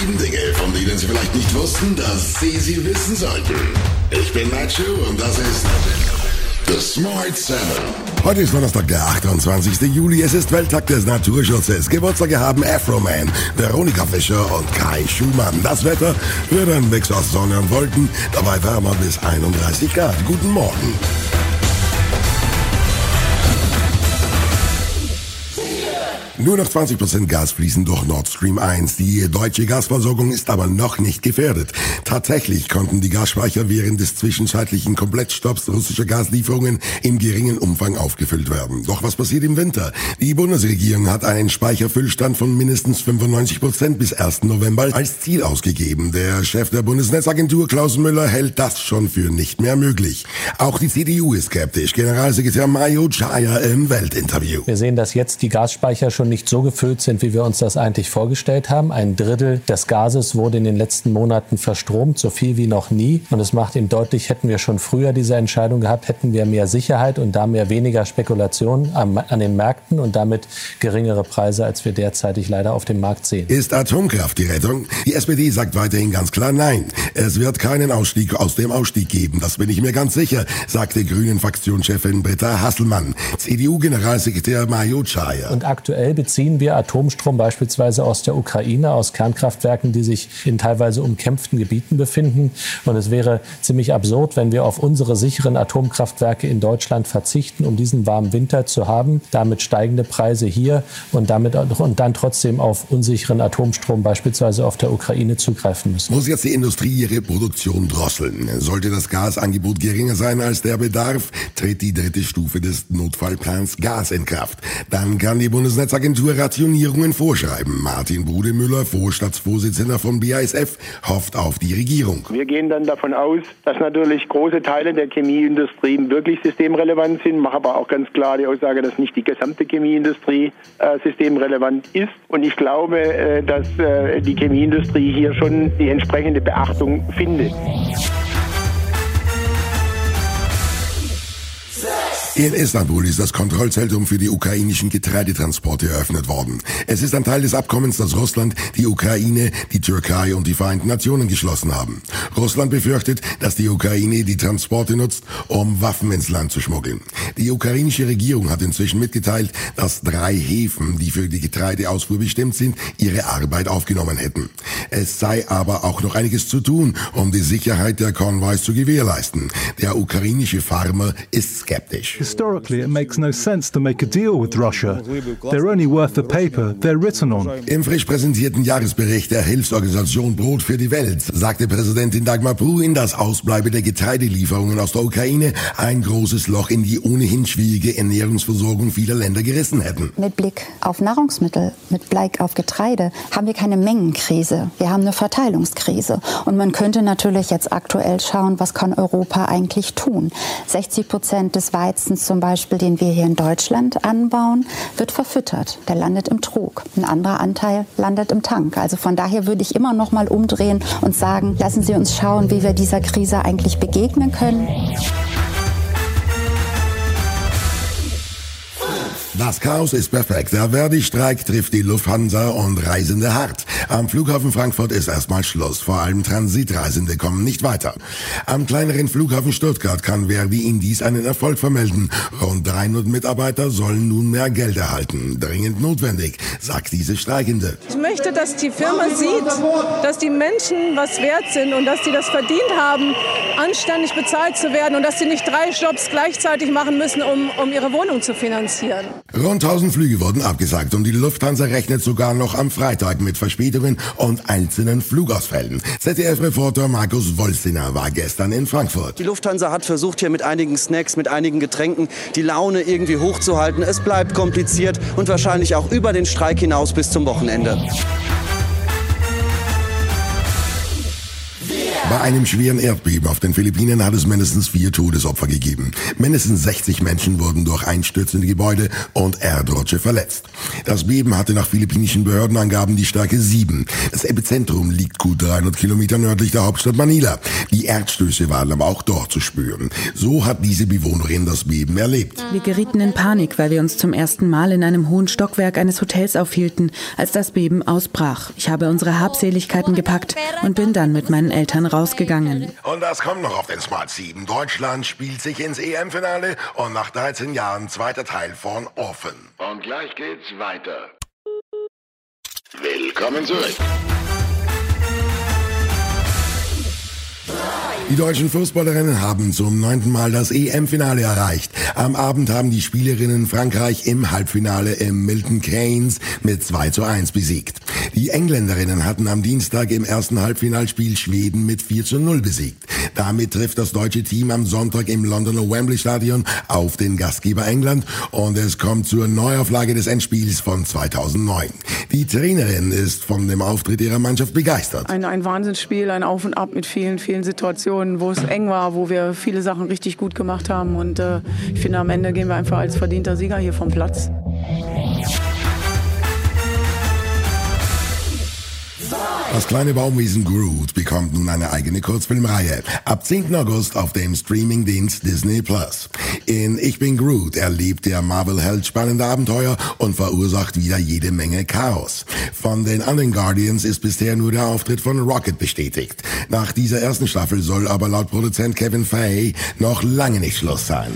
Sieben Dinge, von denen Sie vielleicht nicht wussten, dass Sie sie wissen sollten. Ich bin Nacho und das ist The Smart Seven. Heute ist Donnerstag, der 28. Juli. Es ist Welttag des Naturschutzes. Geburtstage haben Afroman, Veronika Fischer und Kai Schumann. Das Wetter wird ein Mix aus Sonne und Wolken, dabei wärmer bis 31 Grad. Guten Morgen. Nur noch 20% Gas fließen durch Nord Stream 1. Die deutsche Gasversorgung ist aber noch nicht gefährdet. Tatsächlich konnten die Gasspeicher während des zwischenzeitlichen Komplettstopps russischer Gaslieferungen im geringen Umfang aufgefüllt werden. Doch was passiert im Winter? Die Bundesregierung hat einen Speicherfüllstand von mindestens 95% bis 1. November als Ziel ausgegeben. Der Chef der Bundesnetzagentur Klaus Müller hält das schon für nicht mehr möglich. Auch die CDU ist skeptisch. Generalsekretär Mario Chaya im Weltinterview. Wir sehen, dass jetzt die Gasspeicher schon nicht so gefüllt sind, wie wir uns das eigentlich vorgestellt haben. Ein Drittel des Gases wurde in den letzten Monaten verstromt, so viel wie noch nie. Und es macht ihm deutlich, hätten wir schon früher diese Entscheidung gehabt, hätten wir mehr Sicherheit und da mehr weniger Spekulation an, an den Märkten und damit geringere Preise, als wir derzeitig leider auf dem Markt sehen. Ist Atomkraft die Rettung? Die SPD sagt weiterhin ganz klar Nein. Es wird keinen Ausstieg aus dem Ausstieg geben. Das bin ich mir ganz sicher, sagte Grünen-Fraktionschefin Britta Hasselmann. CDU-Generalsekretär Mario Chaya. Und aktuell beziehen wir Atomstrom beispielsweise aus der Ukraine, aus Kernkraftwerken, die sich in teilweise umkämpften Gebieten befinden. Und es wäre ziemlich absurd, wenn wir auf unsere sicheren Atomkraftwerke in Deutschland verzichten, um diesen warmen Winter zu haben, damit steigende Preise hier und damit und dann trotzdem auf unsicheren Atomstrom beispielsweise auf der Ukraine zugreifen müssen. Muss jetzt die Industrie ihre Produktion drosseln? Sollte das Gasangebot geringer sein als der Bedarf, tritt die dritte Stufe des Notfallplans Gas in Kraft. Dann kann die Bundesnetzagentur Rationierungen vorschreiben. Martin Brudemüller, Vorstandsvorsitzender von BASF, hofft auf die Regierung. Wir gehen dann davon aus, dass natürlich große Teile der Chemieindustrie wirklich systemrelevant sind, mache aber auch ganz klar die Aussage, dass nicht die gesamte Chemieindustrie äh, systemrelevant ist. Und ich glaube, äh, dass äh, die Chemieindustrie hier schon die entsprechende Beachtung findet. In Istanbul ist das Kontrollzentrum für die ukrainischen Getreidetransporte eröffnet worden. Es ist ein Teil des Abkommens, das Russland, die Ukraine, die Türkei und die Vereinten Nationen geschlossen haben. Russland befürchtet, dass die Ukraine die Transporte nutzt, um Waffen ins Land zu schmuggeln. Die ukrainische Regierung hat inzwischen mitgeteilt, dass drei Häfen, die für die Getreideausfuhr bestimmt sind, ihre Arbeit aufgenommen hätten. Es sei aber auch noch einiges zu tun, um die Sicherheit der Konvois zu gewährleisten. Der ukrainische Farmer ist skeptisch. Historically, it makes no sense to make a deal with Russia. They're only worth the paper they're written on. Im frisch präsentierten Jahresbericht der Hilfsorganisation Brot für die Welt sagte Präsidentin Dagmar Purin, dass Ausbleibe der Getreidelieferungen aus der Ukraine ein großes Loch in die ohnehin schwierige Ernährungsversorgung vieler Länder gerissen hätten. Mit Blick auf Nahrungsmittel, mit Blick auf Getreide haben wir keine Mengenkrise. Wir haben eine Verteilungskrise. Und man könnte natürlich jetzt aktuell schauen, was kann Europa eigentlich tun. 60 Prozent des Weizens zum Beispiel, den wir hier in Deutschland anbauen, wird verfüttert. Der landet im Trog. Ein anderer Anteil landet im Tank. Also von daher würde ich immer noch mal umdrehen und sagen, lassen Sie uns schauen, wie wir dieser Krise eigentlich begegnen können. Das Chaos ist perfekt. Der Verdi-Streik trifft die Lufthansa und Reisende hart. Am Flughafen Frankfurt ist erstmal Schluss. Vor allem Transitreisende kommen nicht weiter. Am kleineren Flughafen Stuttgart kann Verdi in dies einen Erfolg vermelden. Rund 300 Mitarbeiter sollen nun mehr Geld erhalten. Dringend notwendig, sagt diese Streikende. Ich möchte, dass die Firma sieht, dass die Menschen was wert sind und dass sie das verdient haben, anständig bezahlt zu werden und dass sie nicht drei Jobs gleichzeitig machen müssen, um, um ihre Wohnung zu finanzieren. Rund 1000 Flüge wurden abgesagt und die Lufthansa rechnet sogar noch am Freitag mit Verspätungen und einzelnen Flugausfällen. ZDF-Reporter Markus Wolziner war gestern in Frankfurt. Die Lufthansa hat versucht, hier mit einigen Snacks, mit einigen Getränken die Laune irgendwie hochzuhalten. Es bleibt kompliziert und wahrscheinlich auch über den Streik hinaus bis zum Wochenende. Bei einem schweren Erdbeben auf den Philippinen hat es mindestens vier Todesopfer gegeben. Mindestens 60 Menschen wurden durch einstürzende Gebäude und Erdrutsche verletzt. Das Beben hatte nach philippinischen Behördenangaben die Stärke 7. Das Epizentrum liegt gut 300 Kilometer nördlich der Hauptstadt Manila. Die Erdstöße waren aber auch dort zu spüren. So hat diese Bewohnerin das Beben erlebt. Wir gerieten in Panik, weil wir uns zum ersten Mal in einem hohen Stockwerk eines Hotels aufhielten, als das Beben ausbrach. Ich habe unsere Habseligkeiten gepackt und bin dann mit meinen Eltern rausgegangen. Und das kommt noch auf den Smart 7. Deutschland spielt sich ins EM-Finale und nach 13 Jahren zweiter Teil von Orphan. Und gleich geht's weiter. Willkommen zurück. Die deutschen Fußballerinnen haben zum neunten Mal das EM-Finale erreicht. Am Abend haben die Spielerinnen Frankreich im Halbfinale im Milton Keynes mit 2 zu 1 besiegt. Die Engländerinnen hatten am Dienstag im ersten Halbfinalspiel Schweden mit 4 zu 0 besiegt. Damit trifft das deutsche Team am Sonntag im Londoner Wembley Stadion auf den Gastgeber England und es kommt zur Neuauflage des Endspiels von 2009. Die Trainerin ist von dem Auftritt ihrer Mannschaft begeistert. Ein, ein Wahnsinnsspiel, ein Auf und Ab mit vielen, vielen Situationen, wo es eng war, wo wir viele Sachen richtig gut gemacht haben und äh, ich finde am Ende gehen wir einfach als verdienter Sieger hier vom Platz. Das kleine Baumwesen Groot bekommt nun eine eigene Kurzfilmreihe. Ab 10. August auf dem Streamingdienst Disney Plus. In Ich bin Groot erlebt der Marvel-Held spannende Abenteuer und verursacht wieder jede Menge Chaos. Von den anderen Guardians ist bisher nur der Auftritt von Rocket bestätigt. Nach dieser ersten Staffel soll aber laut Produzent Kevin Feige noch lange nicht Schluss sein.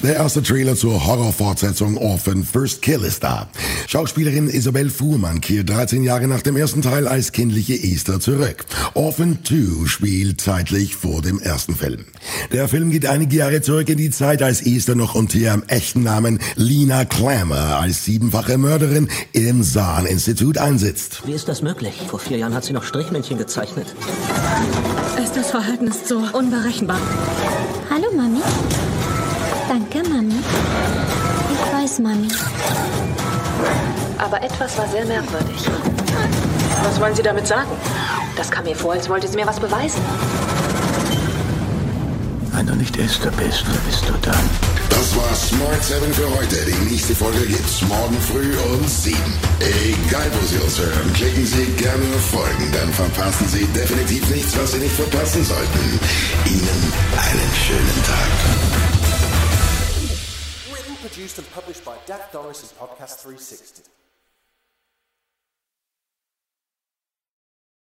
Der erste Trailer zur Horrorfortsetzung Orphan First Kill ist da. Schauspielerin Isabel Fuhrmann kehrt 13 Jahre nach dem ersten Teil als kindliche Esther zurück. Orphan 2 spielt zeitlich vor dem ersten Film. Der Film geht einige Jahre zurück in die Zeit, als Esther noch unter ihrem echten Namen Lina Clammer als siebenfache Mörderin im Sahn-Institut einsitzt. Wie ist das möglich? Vor vier Jahren hat sie noch Strichmännchen gezeichnet. Esthers Verhalten ist so unberechenbar. Hallo, Mami. Danke, Mami. Ich weiß, Mami. Aber etwas war sehr merkwürdig. Was wollen Sie damit sagen? Das kam mir vor, als wollte sie mir was beweisen. Wenn du nicht Esther bist, wer bist du dann? Das war Smart 7 für heute. Die nächste Folge gibt's morgen früh um 7. Egal, wo Sie uns hören, klicken Sie gerne auf Folgen, dann verpassen Sie definitiv nichts, was Sie nicht verpassen sollten. Ihnen einen schönen Tag. Produced, and published by Dak Doris and Podcast 360.